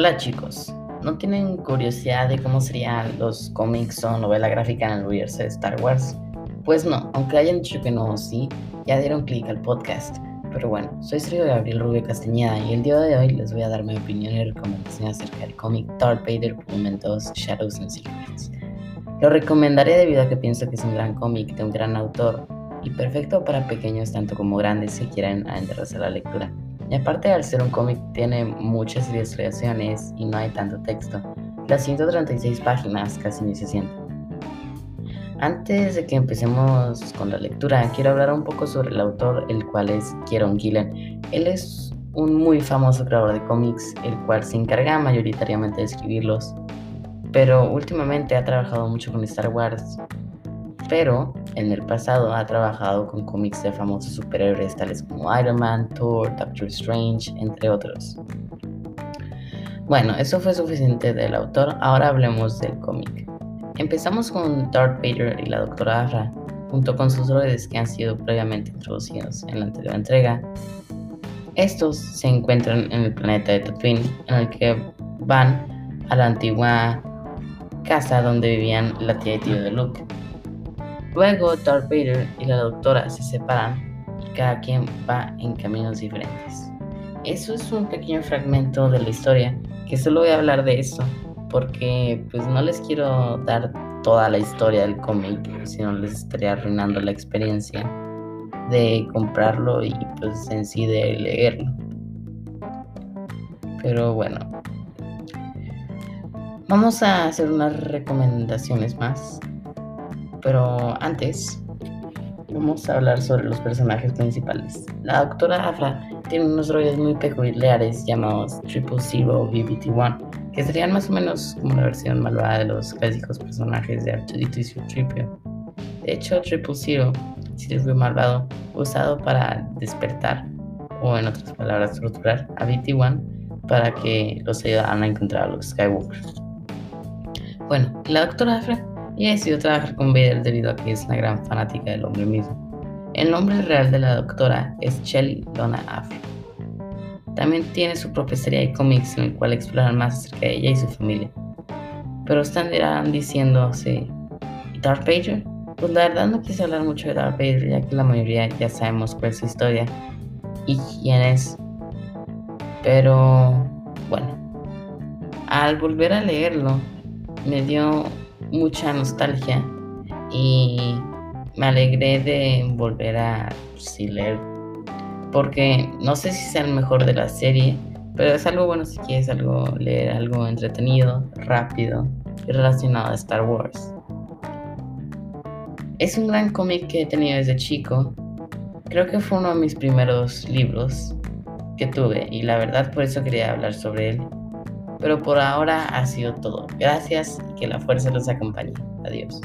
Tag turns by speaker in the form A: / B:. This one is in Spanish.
A: Hola chicos, ¿no tienen curiosidad de cómo serían los cómics o novela gráfica en el universo de Star Wars? Pues no, aunque hayan dicho que no, sí, ya dieron clic al podcast. Pero bueno, soy Sergio Gabriel Rubio Castañeda y el día de hoy les voy a dar mi opinión y recomendación acerca del cómic Darth Vader Volumen 2 Shadows and Secrets. Lo recomendaré debido a que pienso que es un gran cómic de un gran autor y perfecto para pequeños tanto como grandes que quieran adentrarse a la lectura. Y aparte al ser un cómic tiene muchas ilustraciones y no hay tanto texto. Las 136 páginas casi ni se sienten. Antes de que empecemos con la lectura, quiero hablar un poco sobre el autor, el cual es Kieron Gillen. Él es un muy famoso creador de cómics, el cual se encarga mayoritariamente de escribirlos, pero últimamente ha trabajado mucho con Star Wars, pero en el pasado ha trabajado con cómics de famosos superhéroes tales como Iron Man, Thor, Doctor Strange, entre otros. Bueno, eso fue suficiente del autor, ahora hablemos del cómic. Empezamos con Darth Vader y la Doctora Afra, junto con sus droides que han sido previamente introducidos en la anterior entrega. Estos se encuentran en el planeta de Tatooine, en el que van a la antigua casa donde vivían la tía y tío de Luke. Luego Darth Vader y la doctora se separan y cada quien va en caminos diferentes. Eso es un pequeño fragmento de la historia que solo voy a hablar de eso porque pues no les quiero dar toda la historia del cómic, sino les estaría arruinando la experiencia de comprarlo y pues en sí de leerlo. Pero bueno, vamos a hacer unas recomendaciones más pero antes vamos a hablar sobre los personajes principales. La doctora Afra tiene unos droides muy peculiares llamados Triple Zero BBT-1, que serían más o menos como la versión malvada de los clásicos personajes de Arturito y su Tripio. De hecho, Triple Zero, sirve malvado, usado para despertar, o en otras palabras, torturar a BT-1 para que los ayudaran a encontrar a los Skywalker. Bueno, la doctora Afra y ha decidido trabajar con Vader debido a que es una gran fanática del hombre mismo. El nombre real de la doctora es Shelly Lona Afro. También tiene su propia serie de cómics en el cual exploran más acerca de ella y su familia. Pero están diciéndose, ¿y Darth Vader? Pues la verdad no quise hablar mucho de Darth Vader ya que la mayoría ya sabemos cuál es su historia y quién es. Pero bueno, al volver a leerlo me dio mucha nostalgia y me alegré de volver a leer porque no sé si sea el mejor de la serie, pero es algo bueno si quieres algo leer algo entretenido, rápido y relacionado a Star Wars. Es un gran cómic que he tenido desde chico. Creo que fue uno de mis primeros libros que tuve y la verdad por eso quería hablar sobre él. Pero por ahora ha sido todo. Gracias y que la fuerza los acompañe. Adiós.